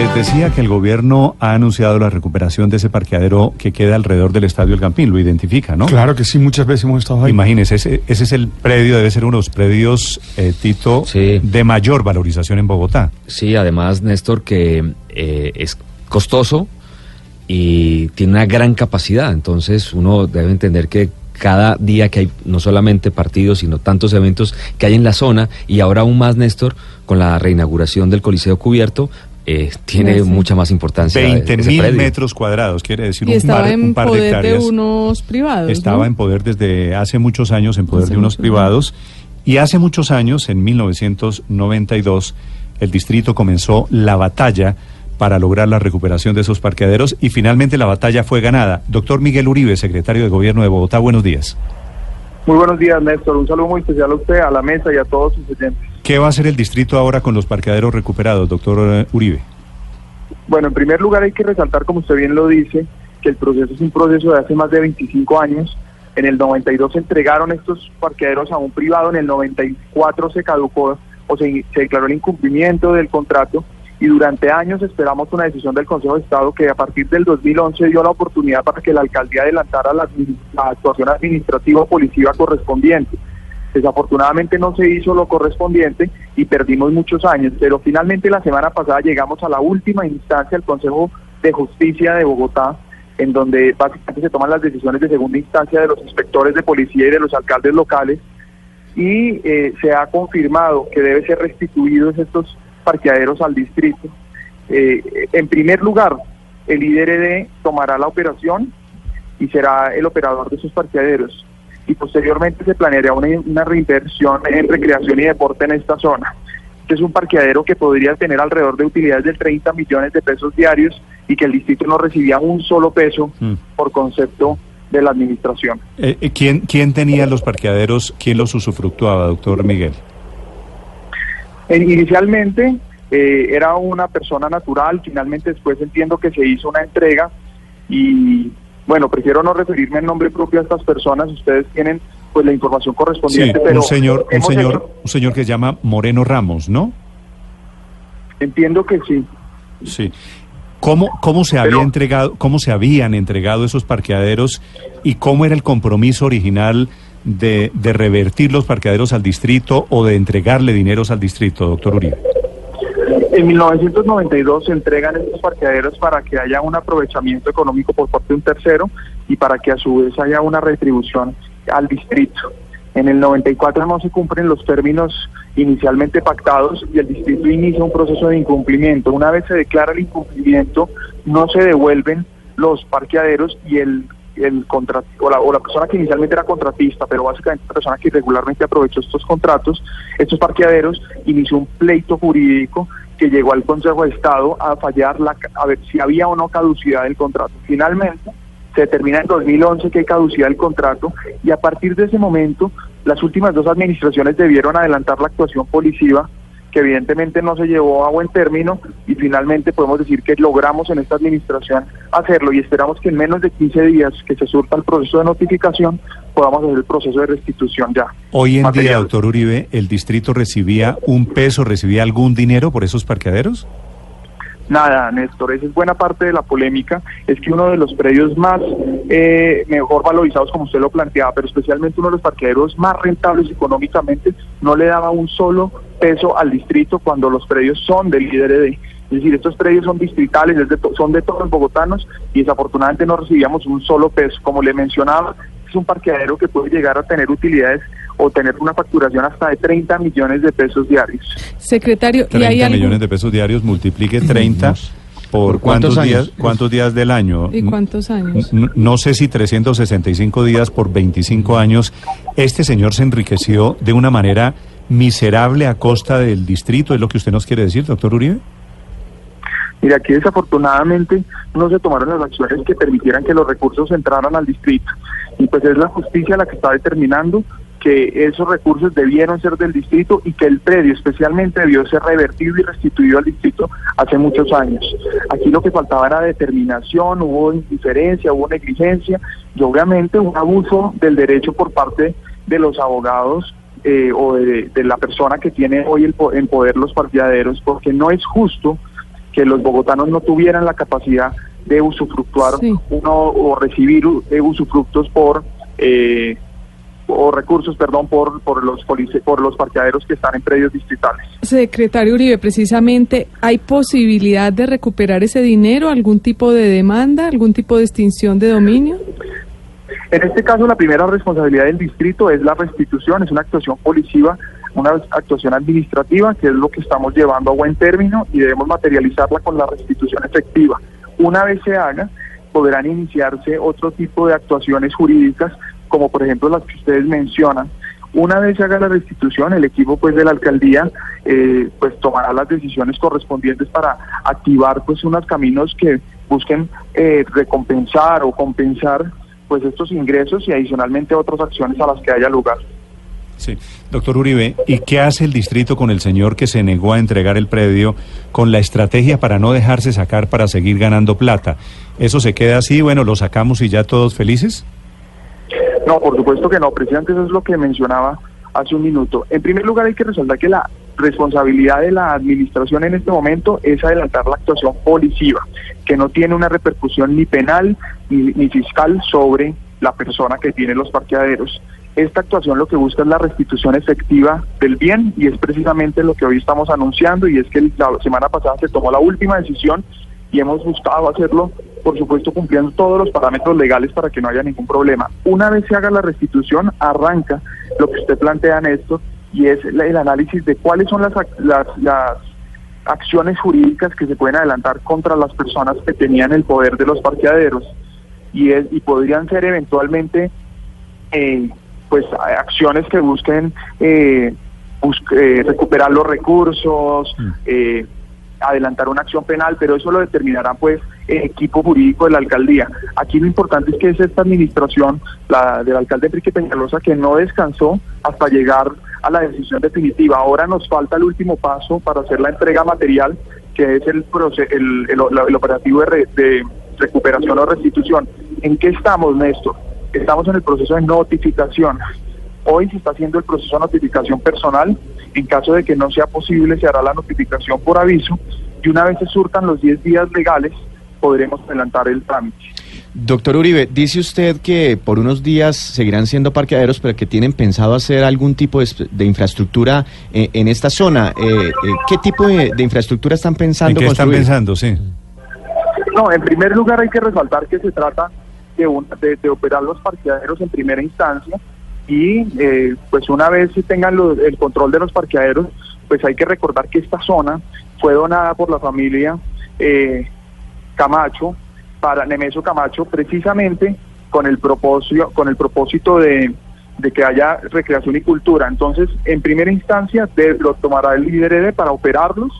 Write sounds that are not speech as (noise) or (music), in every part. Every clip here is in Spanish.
Les decía que el gobierno ha anunciado la recuperación de ese parqueadero que queda alrededor del Estadio El Campín. Lo identifica, ¿no? Claro que sí, muchas veces hemos estado ahí. Imagínese, ese, ese es el predio, debe ser uno de los predios, eh, Tito, Sí. de mayor valorización en Bogotá. Sí, además, Néstor, que eh, es costoso y tiene una gran capacidad. Entonces, uno debe entender que cada día que hay no solamente partidos, sino tantos eventos que hay en la zona, y ahora aún más, Néstor, con la reinauguración del Coliseo Cubierto, eh, tiene Sí, sí. mucha más importancia. 20 ese mil predio. metros cuadrados, quiere decir Y un estaba par, un en par de poder de, hectáreas. unos privados. Estaba ¿no? en poder desde hace muchos años, en poder Hace de unos privados. Y hace muchos años, en 1992, el distrito comenzó la batalla para lograr la recuperación de esos parqueaderos y finalmente la batalla fue ganada. Doctor Miguel Uribe, secretario de Gobierno de Bogotá, buenos días. Muy buenos días, Néstor. Un saludo muy especial a usted, a la mesa y a todos sus oyentes. ¿Qué va a hacer el distrito ahora con los parqueaderos recuperados, doctor eh, Uribe? Bueno, en primer lugar hay que resaltar, como usted bien lo dice, que el proceso es un proceso de hace más de 25 años. En el 92 se entregaron estos parqueaderos a un privado, en el 94 se caducó o se, declaró el incumplimiento del contrato y durante años esperamos una decisión del Consejo de Estado que a partir del 2011 dio la oportunidad para que la alcaldía adelantara la, la actuación administrativa o policiva correspondiente. Desafortunadamente no se hizo lo correspondiente y perdimos muchos años, pero finalmente la semana pasada llegamos a la última instancia del Consejo de Justicia de Bogotá, en donde básicamente se toman las decisiones de segunda instancia de los inspectores de policía y de los alcaldes locales y eh, se ha confirmado que debe ser restituidos estos parqueaderos al distrito. Eh, en primer lugar, el IDRD tomará la operación y será el operador de esos parqueaderos. Y posteriormente se planeará una, una reinversión en recreación y deporte en esta zona. Este es un parqueadero que podría tener alrededor de utilidades de 30 millones de pesos diarios y que el distrito no recibía un solo peso Mm. por concepto de la administración. Eh, eh, ¿quién, ¿Quién tenía los parqueaderos? ¿Quién los usufructuaba, doctor Miguel? Eh, Inicialmente eh, era una persona natural, finalmente después entiendo que se hizo una entrega y bueno, prefiero no referirme en nombre propio a estas personas, ustedes tienen pues la información Sí, correspondiente, pero un señor, un señor, hecho- un señor que se llama Moreno Ramos, ¿no? entiendo que sí. Sí. ¿Cómo, cómo se había Pero- entregado, cómo se habían entregado esos parqueaderos y cómo era el compromiso original de, de revertir los parqueaderos al distrito o de entregarle dineros al distrito, doctor Uribe? En 1992 se entregan estos parqueaderos para que haya un aprovechamiento económico por parte de un tercero y para que a su vez haya una retribución al distrito. En el 94 no se cumplen los términos inicialmente pactados y el distrito inicia un proceso de incumplimiento. Una vez se declara el incumplimiento, no se devuelven los parqueaderos y el el contra- o, la, o la persona que inicialmente era contratista, pero básicamente la persona que irregularmente aprovechó estos contratos, estos parqueaderos, inició un pleito jurídico que llegó al Consejo de Estado a fallar la, a ver si había o no caducidad del contrato. Finalmente, se determina en 2011 que hay caducidad del contrato y a partir de ese momento las últimas dos administraciones debieron adelantar la actuación policiva que evidentemente no se llevó a buen término y finalmente podemos decir que logramos en esta administración hacerlo y esperamos que en menos de 15 días que se surta el proceso de notificación podamos hacer el proceso de restitución ya. Hoy en día, doctor Uribe, ¿el distrito recibía un peso, recibía algún dinero por esos parqueaderos? Nada, Néstor, esa es buena parte de la polémica, es que uno de los predios más eh, mejor valorizados, como usted lo planteaba, pero especialmente uno de los parqueaderos más rentables económicamente, no le daba un solo peso al distrito cuando los predios son del IDRD. Es decir, estos predios son distritales, son de todos los bogotanos y desafortunadamente no recibíamos un solo peso. Como le mencionaba, es un parqueadero que puede llegar a tener utilidades o tener una facturación hasta de 30 millones de pesos diarios. Secretario, ¿y 30 hay algo? millones de pesos diarios, multiplique 30 por, ¿Por cuántos cuántos días, cuántos días del año. ¿Y cuántos años? N- No sé si 365 días por 25 años. Este señor se enriqueció de una manera miserable a costa del distrito, es lo que usted nos quiere decir, doctor Uribe. Mira, aquí desafortunadamente no se tomaron las acciones que permitieran que los recursos entraran al distrito. Y pues es la justicia la que está determinando que esos recursos debieron ser del distrito y que el predio especialmente debió ser revertido y restituido al distrito hace muchos años. Aquí lo que faltaba era determinación, hubo indiferencia, hubo negligencia y obviamente un abuso del derecho por parte de los abogados eh, o de, la persona que tiene hoy el en poder los parqueaderos, porque no es justo que los bogotanos no tuvieran la capacidad de usufructuar uno o recibir usufructos por eh, o recursos, perdón, por, por los por los parqueaderos que están en predios distritales. Secretario Uribe, precisamente, ¿hay posibilidad de recuperar ese dinero, algún tipo de demanda, algún tipo de extinción de dominio? En este caso, la primera responsabilidad del distrito es la restitución, es una actuación policiva, una actuación administrativa, que es lo que estamos llevando a buen término y debemos materializarla con la restitución efectiva. Una vez se haga, podrán iniciarse otro tipo de actuaciones jurídicas como por ejemplo las que ustedes mencionan. Una vez se haga la restitución, el equipo pues de la alcaldía eh, pues tomará las decisiones correspondientes para activar pues unos caminos que busquen eh, recompensar o compensar pues estos ingresos y adicionalmente otras acciones a las que haya lugar. Sí, doctor Uribe, ¿y qué hace el distrito con el señor que se negó a entregar el predio con la estrategia para no dejarse sacar para seguir ganando plata? ¿Eso se queda así? Bueno, lo sacamos y ya todos felices. No, por supuesto que no, precisamente eso es lo que mencionaba hace un minuto. En primer lugar hay que resaltar que la responsabilidad de la administración en este momento es adelantar la actuación policiva, que no tiene una repercusión ni penal ni, fiscal sobre la persona que tiene los parqueaderos. Esta actuación lo que busca es la restitución efectiva del bien y es precisamente lo que hoy estamos anunciando y es que la semana pasada se tomó la última decisión y hemos buscado hacerlo por supuesto cumpliendo todos los parámetros legales para que no haya ningún problema. Una vez se haga la restitución, arranca lo que usted plantea en esto y es el análisis de cuáles son las, las, acciones jurídicas que se pueden adelantar contra las personas que tenían el poder de los parqueaderos y, es, y podrían ser eventualmente eh, pues acciones que busquen eh, eh, recuperar los recursos, mm. eh, adelantar una acción penal, pero eso lo determinará pues el equipo jurídico de la alcaldía. Aquí lo importante es que es esta administración, la del alcalde Enrique Peñalosa, que no descansó hasta llegar a la decisión definitiva. Ahora nos falta el último paso para hacer la entrega material, que es el, el, el, operativo de, de recuperación o restitución. ¿En qué estamos, Néstor? Estamos en el proceso de notificación. Hoy se está haciendo el proceso de notificación personal. En caso de que no sea posible, se hará la notificación por aviso. Y una vez se surtan los 10 días legales, podremos adelantar el trámite. Doctor Uribe, dice usted que por unos días seguirán siendo parqueaderos, pero que tienen pensado hacer algún tipo de, infraestructura eh, en esta zona. Eh, eh, ¿Qué tipo de, infraestructura están pensando? ¿En qué están pensando, sí? No, en primer lugar hay que resaltar que se trata de, de operar los parqueaderos en primera instancia y eh, pues una vez tengan el control de los parqueaderos, pues hay que recordar que esta zona fue donada por la familia eh, Camacho para Nemesio Camacho precisamente con el propósito, con el propósito de, que haya recreación y cultura. Entonces, en primera instancia, lo tomará el líder para operarlos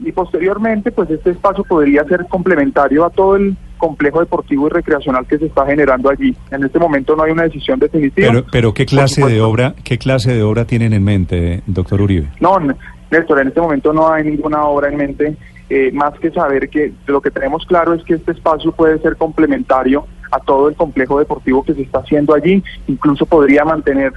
y posteriormente, pues este espacio podría ser complementario a todo el complejo deportivo y recreacional que se está generando allí. En este momento no hay una decisión definitiva. Pero, pero ¿qué clase de obra, qué clase de obra tienen en mente, doctor Uribe? No, Néstor, en este momento no hay ninguna obra en mente, eh, más que saber que lo que tenemos claro es que este espacio puede ser complementario a todo el complejo deportivo que se está haciendo allí, incluso podría mantener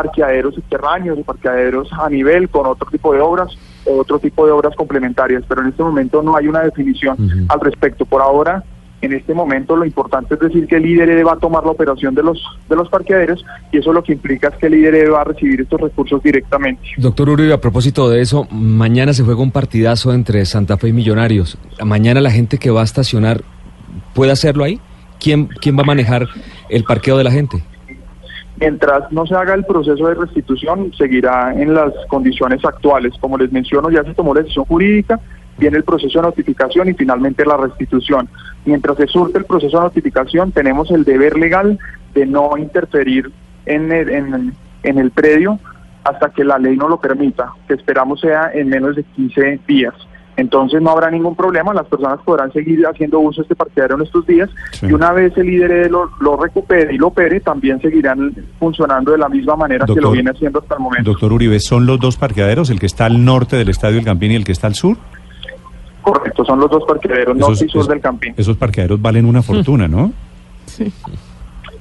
parqueaderos subterráneos o parqueaderos a nivel con otro tipo de obras o otro tipo de obras complementarias, pero en este momento no hay una definición al respecto. Por ahora en este momento lo importante es decir que el líder va a tomar la operación de los de los parqueaderos y eso lo que implica es que el líder va a recibir estos recursos directamente. Doctor Uribe, a propósito de eso, mañana se juega un partidazo entre Santa Fe y Millonarios. Mañana la gente que va a estacionar puede hacerlo ahí. ¿Quién quién va a manejar el parqueo de la gente? Mientras no se haga el proceso de restitución, seguirá en las condiciones actuales. Como les menciono, ya se tomó la decisión jurídica, viene el proceso de notificación y finalmente la restitución. Mientras se surte el proceso de notificación, tenemos el deber legal de no interferir en el, en, el predio hasta que la ley no lo permita, que esperamos sea en menos de 15 días. Entonces no habrá ningún problema, las personas podrán seguir haciendo uso de este parqueadero en estos días y una vez el líder lo, lo, recupere y lo opere, también seguirán funcionando de la misma manera que lo viene haciendo hasta el momento. Doctor Uribe, ¿son los dos parqueaderos, el que está al norte del Estadio El Campín y el que está al sur? Correcto, son los dos parqueaderos norte y sur del Campín. Esos parqueaderos valen una (laughs) fortuna, ¿no? Sí.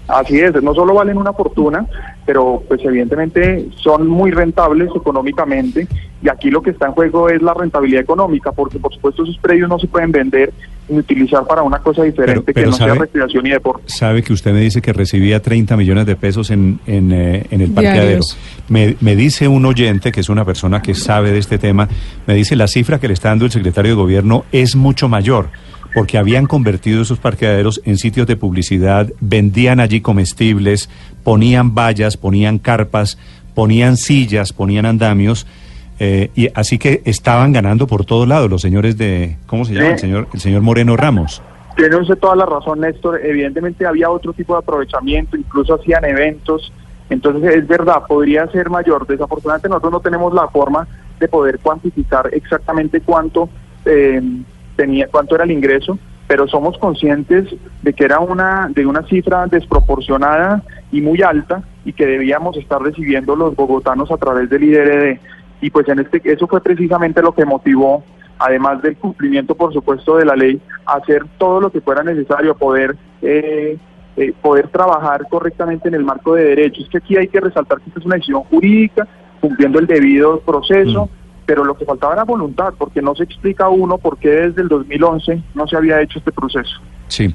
Así es, no solo valen una fortuna, pero pues evidentemente son muy rentables económicamente y aquí lo que está en juego es la rentabilidad económica, porque por supuesto esos predios no se pueden vender ni utilizar para una cosa diferente que no sea recreación y deporte. Sabe que usted me dice que recibía 30 millones de pesos en, en, eh, en el parqueadero. Me, me dice un oyente, que es una persona que sabe de este tema, me dice la cifra que le está dando el secretario de gobierno es mucho mayor porque habían convertido esos parqueaderos en sitios de publicidad, vendían allí comestibles, ponían vallas, ponían carpas, ponían sillas, ponían andamios. Eh, y así que estaban ganando por todos lados los señores de, ¿cómo se llama? El señor, el señor Moreno Ramos. Tiene usted toda la razón, Néstor. Evidentemente había otro tipo de aprovechamiento, incluso hacían eventos. Entonces, es verdad, podría ser mayor. Desafortunadamente nosotros no tenemos la forma de poder cuantificar exactamente cuánto eh, cuánto era el ingreso, pero somos conscientes de que era una, de una cifra desproporcionada y muy alta y que debíamos estar recibiendo los bogotanos a través del IDRD. Y pues en este, eso fue precisamente lo que motivó, además del cumplimiento, por supuesto, de la ley, hacer todo lo que fuera necesario, poder eh, eh, poder trabajar correctamente en el marco de derechos. que aquí hay que resaltar que esta es una decisión jurídica, cumpliendo el debido proceso. Pero lo que faltaba era voluntad, porque no se explica uno por qué desde el 2011 no se había hecho este proceso. Sí.